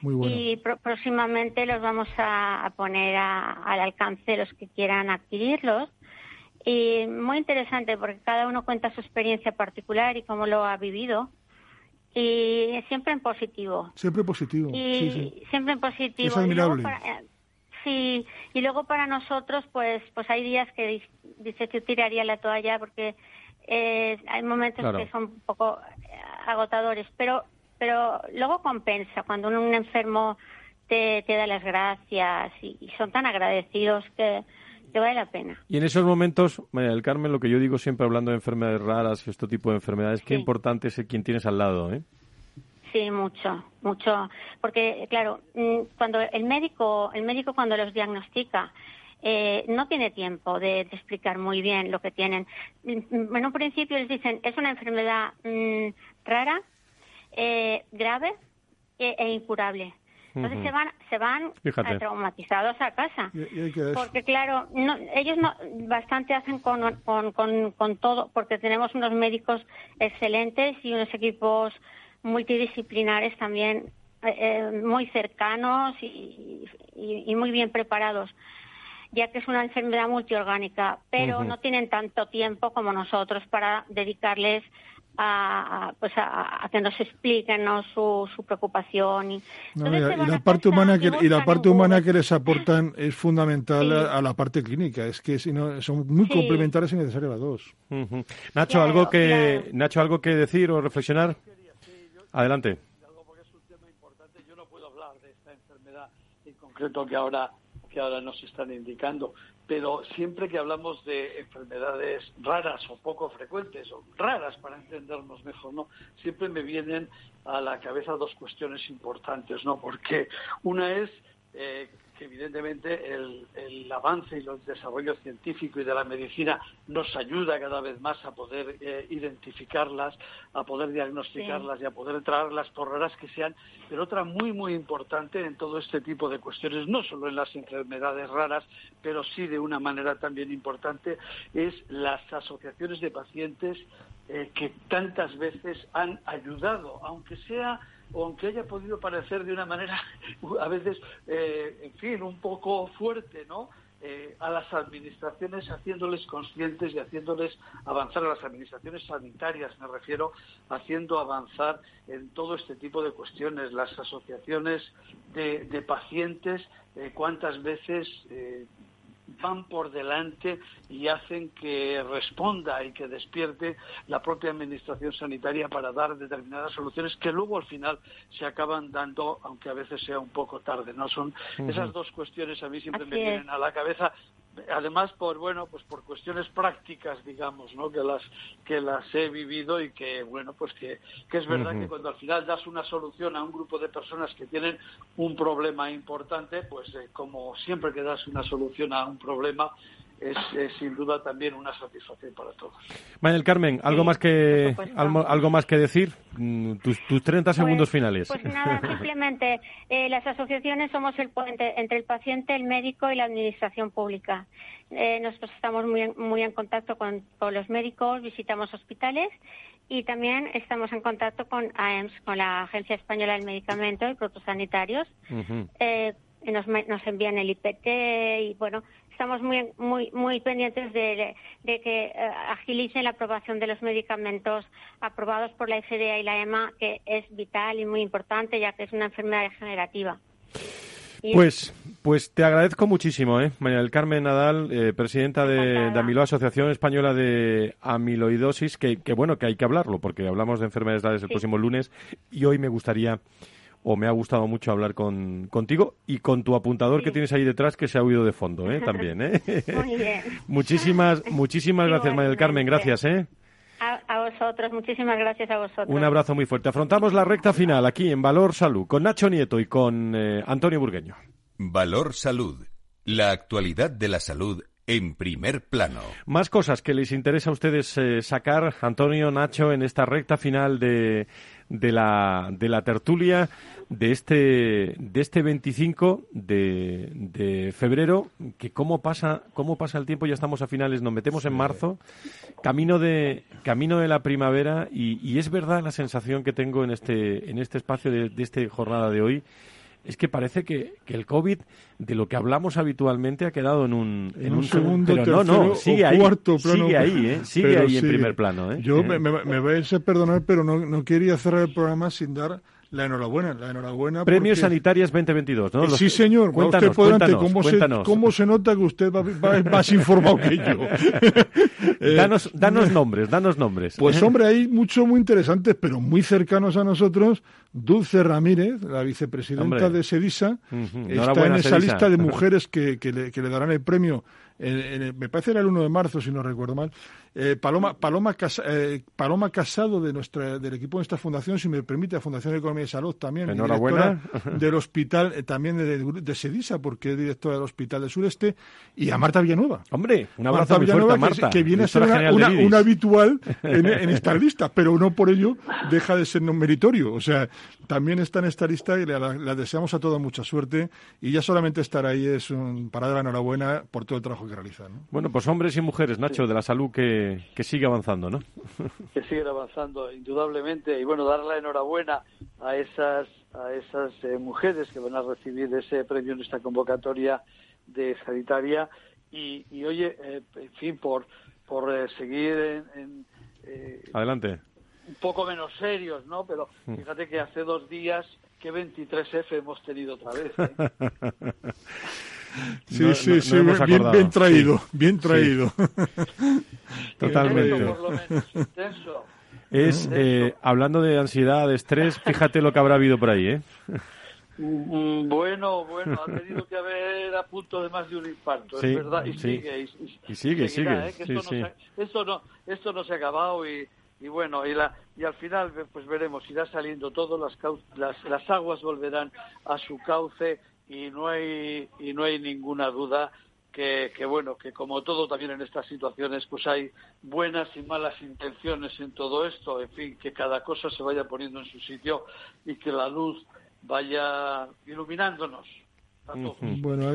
y próximamente los vamos a, poner al alcance de los que quieran adquirirlos. Y muy interesante porque cada uno cuenta su experiencia particular y cómo lo ha vivido. Y siempre en positivo. Siempre positivo. Y Siempre en positivo. Es admirable. Eh, sí, y luego para nosotros, pues, pues hay días que dice que tiraría la toalla porque eh, hay momentos que son un poco agotadores, pero pero luego compensa cuando un, enfermo te, te, da las gracias y, son tan agradecidos que, que, vale la pena. Y en esos momentos, María del Carmen, lo que yo digo siempre hablando de enfermedades raras y este tipo de enfermedades, qué importante es quien tienes al lado, ¿eh? Sí, mucho, mucho, porque claro, mm, cuando el médico, el médico cuando los diagnostica, eh, no tiene tiempo de, explicar muy bien lo que tienen. Mm, en un principio les dicen es una enfermedad mm, rara, eh, grave e, e, incurable. Entonces se van, se van traumatizados a casa. porque claro, ellos no, bastante hacen con, con, con, todo, porque tenemos unos médicos excelentes y unos equipos multidisciplinares también eh, eh, muy cercanos y, y, muy bien preparados ya que es una enfermedad multiorgánica, pero no tienen tanto tiempo como nosotros para dedicarles a, pues a, que nos expliquen su, su preocupación y, la parte humana que y la parte humana que les aportan es fundamental a, la parte clínica es que si no, son muy complementarias y necesarias las dos. Nacho algo que Nacho algo que decir o reflexionar adelante. yo no puedo hablar de esta enfermedad en concreto que ahora que ahora nos están indicando pero siempre que hablamos de enfermedades raras o poco frecuentes, o raras para entendernos mejor, ¿no? Siempre me vienen a la cabeza dos cuestiones importantes, ¿no? Porque una es eh, que evidentemente el, avance y el desarrollo científico y de la medicina nos ayuda cada vez más a poder eh, identificarlas, a poder diagnosticarlas y a poder traerlas por raras que sean. Pero otra muy, muy importante en todo este tipo de cuestiones, no solo en las enfermedades raras, pero sí de una manera también importante, es las asociaciones de pacientes eh, que tantas veces han ayudado, aunque sea aunque haya podido parecer de una manera a veces, eh, en fin, un poco fuerte, ¿no? Eh, a las administraciones haciéndoles conscientes y haciéndoles avanzar a las administraciones sanitarias, me refiero, haciendo avanzar en todo este tipo de cuestiones, las asociaciones de, pacientes, eh, cuántas veces van por delante y hacen que responda y que despierte la propia administración sanitaria para dar determinadas soluciones que luego al final se acaban dando, aunque a veces sea un poco tarde. No son esas dos cuestiones a mí siempre me vienen a la cabeza además por bueno pues por cuestiones prácticas digamos no que las que las he vivido y que bueno pues que, que es verdad que cuando al final das una solución a un grupo de personas que tienen un problema importante pues eh, como siempre que das una solución a un problema es, sin duda también una satisfacción para todos. Manuel Carmen, ¿algo más que algo, más que decir? Mm, tus, tus 30 segundos pues, finales. Pues nada, simplemente eh, las asociaciones somos el puente entre el paciente, el médico y la administración pública. Eh, nosotros estamos muy, muy en contacto con, los médicos, visitamos hospitales y también estamos en contacto con AEMS, con la Agencia Española del Medicamento y Productos Sanitarios. Eh, nos, nos envían el IPT y bueno, estamos muy muy muy pendientes de, que eh, agilicen la aprobación de los medicamentos aprobados por la FDA y la EMA, que es vital y muy importante ya que es una enfermedad degenerativa. pues, pues te agradezco muchísimo, ¿eh? María del Carmen Nadal, eh, presidenta de, de Amilo, Asociación Española de Amiloidosis, que, que, bueno, que hay que hablarlo, porque hablamos de enfermedades el próximo lunes y hoy me gustaría o me ha gustado mucho hablar con, contigo y con tu apuntador que tienes ahí detrás que se ha oído de fondo, ¿eh? También, ¿eh? Muy bien. muchísimas, muchísimas gracias, María del Carmen, gracias, ¿eh? A, vosotros, muchísimas gracias a vosotros. Un abrazo muy fuerte. Afrontamos la recta final aquí en Valor Salud con Nacho Nieto y con eh, Antonio Burgueño. Valor Salud. La actualidad de la salud en primer plano. Más cosas que les interesa a ustedes eh, sacar, Antonio, Nacho, en esta recta final de, de, la, de la tertulia de este, de este 25 de, de febrero, que cómo pasa, cómo pasa el tiempo, ya estamos a finales, nos metemos en marzo, camino de, camino de la primavera, y, y es verdad la sensación que tengo en este, en este espacio de, de esta jornada de hoy, es que parece que, que, el COVID, de lo que hablamos habitualmente, ha quedado en un, en, un, segundo, pero no, no, sigue ahí, plano. Sigue ahí, ¿eh? Sigue ahí en primer plano. ¿eh? Yo Me, me, me, vais a perdonar, pero no, no quería cerrar el programa sin dar la enhorabuena, la enhorabuena. Premios Sanitarias 2022, ¿no? Sí, señor. Cuéntanos, usted cuéntanos, ¿cómo, Se, ¿Cómo se nota que usted va, más informado que yo? Eh, danos, danos nombres, danos nombres. Pues hombre, hay muchos muy interesantes, pero muy cercanos a nosotros. Dulce Ramírez, la vicepresidenta de Sedisa, está en esa lista de mujeres que, que, le, que le darán el premio me parece era el 1 de marzo, si no recuerdo mal, eh, Paloma, Paloma, eh, Paloma Casado de nuestra, del equipo de esta fundación, si me permite, la Fundación de Economía y Salud también, Enhorabuena. del hospital, eh, también de, Sedisa, porque es directora del Hospital del Sureste, y a Marta Villanueva. Hombre, una Marta Villanueva, Marta. Que, viene a ser una, habitual en, esta lista, pero no por ello deja de ser no meritorio. O sea, también está en esta lista y le, la, deseamos a todos mucha suerte, y ya solamente estar ahí es un, para dar la enhorabuena por todo el trabajo que realizan. Bueno, pues hombres y mujeres, Nacho, de la salud que que, sigue avanzando, ¿no? que sigue avanzando, indudablemente. Y bueno, dar la enhorabuena a esas, a esas eh, mujeres que van a recibir ese premio en esta convocatoria de sanitaria. Y, y oye, eh, en fin, por, por eh, seguir en. Adelante. Un poco menos serios, ¿no? Pero mm. fíjate que hace dos días que 23F hemos tenido otra vez. Sí, sí, sí, bien, traído, bien traído. Totalmente. Es, eh, hablando de ansiedad, de estrés, fíjate lo que habrá habido por ahí, ¿eh? Mm, bueno, bueno, ha tenido que haber a punto de más de un infarto, es verdad, y sigue, y, sigue, sigue, esto, no, esto, no, se ha acabado y, y bueno, y, la, y al final pues veremos, irá saliendo todo, las, las, las aguas volverán a su cauce y no hay y no hay ninguna duda que, bueno que como todo también en estas situaciones pues hay buenas y malas intenciones en todo esto en fin que cada cosa se vaya poniendo en su sitio y que la luz vaya iluminándonos bueno,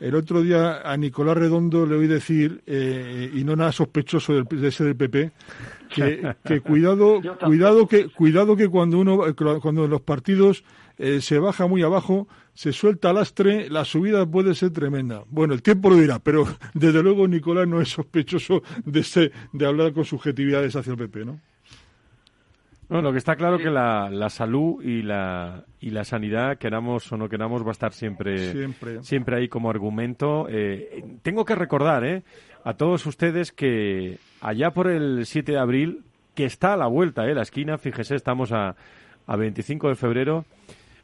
el otro día a Nicolás Redondo le oí decir, eh, y no nada sospechoso del, de ese del PP, que, que cuidado, cuidado que, cuidado que cuando uno, cuando los partidos eh, se baja muy abajo, se suelta lastre, la subida puede ser tremenda. Bueno, el tiempo lo dirá, pero desde luego Nicolás no es sospechoso de, de hablar con subjetividades hacia el PP, ¿no? No, lo que está claro es que la, la, salud y la, y la sanidad, queramos o no queramos, va a estar siempre, siempre. ahí como argumento. Eh, tengo que recordar eh, a todos ustedes que allá por el 7 de abril, que está a la vuelta, eh, la esquina, fíjese, estamos a, a 25 de febrero,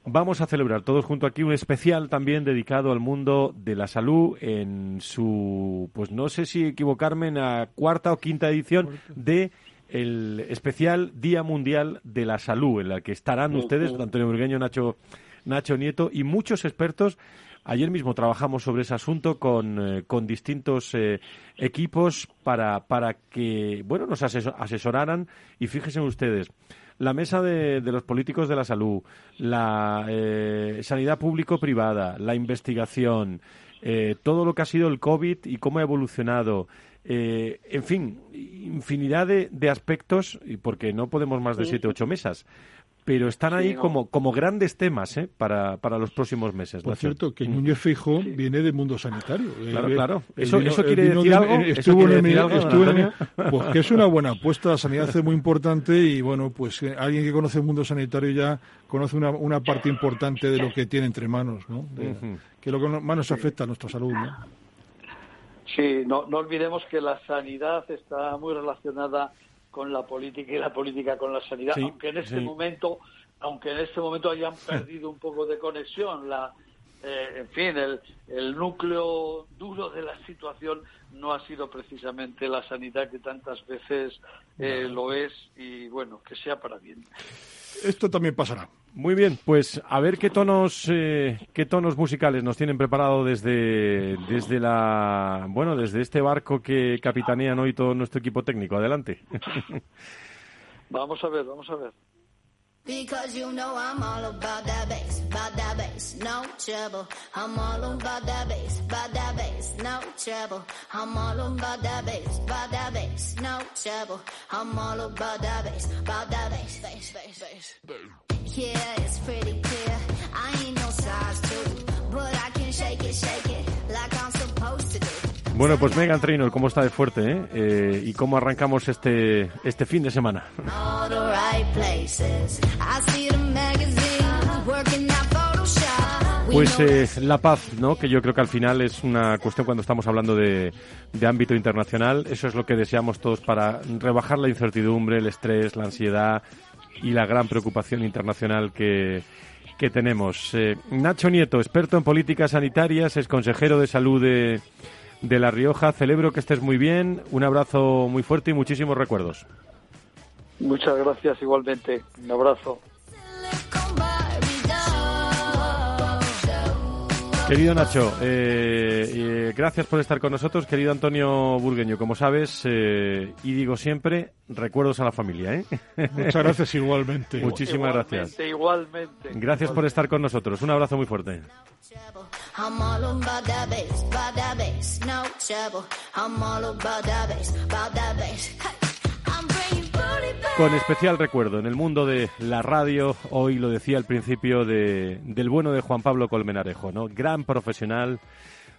Vamos a celebrar todos junto aquí un especial también dedicado al mundo de la salud en su, pues no sé si equivocarme, en la cuarta o quinta edición de el especial Día Mundial de la Salud, en la que estarán ustedes, Antonio Burgueño, Nacho Nacho Nieto y muchos expertos. Ayer mismo trabajamos sobre ese asunto con, eh, con distintos eh, equipos para, para que, bueno, nos asesoraran y fíjense ustedes, la mesa de, los políticos de la salud, la eh, sanidad público-privada, la investigación, eh, todo lo que ha sido el COVID y cómo ha evolucionado. Eh, en fin, infinidad de, de, aspectos, porque no podemos más de siete o ocho mesas pero están ahí como, como grandes temas ¿eh? para, para los próximos meses. Por cierto, que Núñez Feijóo viene del mundo sanitario. Claro, claro. Eso, eso quiere decir algo. Estuvo en pues que es una buena apuesta. La sanidad es muy importante y, bueno, pues eh, alguien que conoce el mundo sanitario ya conoce una, una parte importante de lo que tiene entre manos, ¿no? Que lo que más nos afecta a nuestra salud, ¿no? Sí, no, no olvidemos que la sanidad está muy relacionada con la política y la política con la sanidad, aunque en este momento, aunque en este momento hayan perdido un poco de conexión, la, eh, en fin, el, el núcleo duro de la situación no ha sido precisamente la sanidad que tantas veces eh, lo es y bueno, que sea para bien. Esto también pasará. Muy bien, pues a ver qué tonos eh, qué tonos musicales nos tienen preparado desde desde la bueno desde este barco que capitanean hoy todo nuestro equipo técnico. Adelante. vamos a ver, vamos a ver. Because you know I'm all about that bass, about that bass, no trouble. I'm all about that bass, about that bass, no trouble. I'm all about that bass, about that bass, no trouble. I'm all about that bass, about that bass, bass, bass, bass. Yeah, it's pretty clear. I ain't no size two, Bueno, pues Megan Trainor, ¿cómo está de fuerte? Eh? Eh, ¿Y cómo arrancamos este, este fin de semana? Pues eh, la paz, ¿no? Que yo creo que al final es una cuestión cuando estamos hablando de, de, ámbito internacional. Eso es lo que deseamos todos para rebajar la incertidumbre, el estrés, la ansiedad y la gran preocupación internacional que, que tenemos. Eh, Nacho Nieto, experto en políticas sanitarias, es consejero de salud de, de La Rioja. Celebro que estés muy bien. Un abrazo muy fuerte y muchísimos recuerdos. Muchas gracias igualmente. Un abrazo. Querido Nacho, eh, eh, gracias por estar con nosotros. Querido Antonio Burgueño, como sabes, eh, y digo siempre, recuerdos a la familia. ¿eh? Muchas gracias igualmente. Muchísimas gracias. Igualmente. Gracias por estar con nosotros. Un abrazo muy fuerte. Con especial recuerdo en el mundo de la radio, hoy lo decía al principio, de, del bueno de Juan Pablo Colmenarejo, ¿no? Gran profesional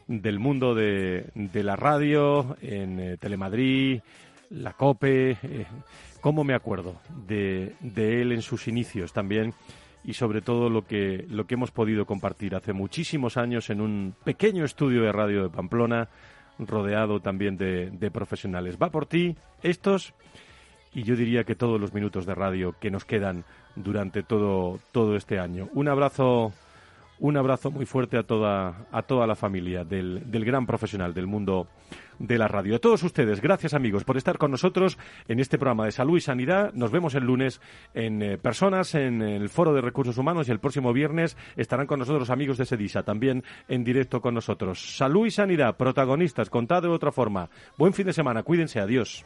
del mundo de, la radio, en eh, Telemadrid, la COPE. Eh, ¿Cómo me acuerdo de, de él en sus inicios también? y sobre todo lo que, lo que hemos podido compartir hace muchísimos años en un pequeño estudio de radio de Pamplona, rodeado también de, de profesionales. Va por ti, estos y yo diría que todos los minutos de radio que nos quedan durante todo, todo este año. Un abrazo, un abrazo muy fuerte a toda, a toda la familia del, del gran profesional del mundo de la radio. A todos ustedes, gracias amigos por estar con nosotros en este programa de salud y sanidad. Nos vemos el lunes en eh, personas en el Foro de Recursos Humanos y el próximo viernes estarán con nosotros amigos de Sedisa, también en directo con nosotros. Salud y sanidad, protagonistas, contad de otra forma. Buen fin de semana, cuídense, adiós.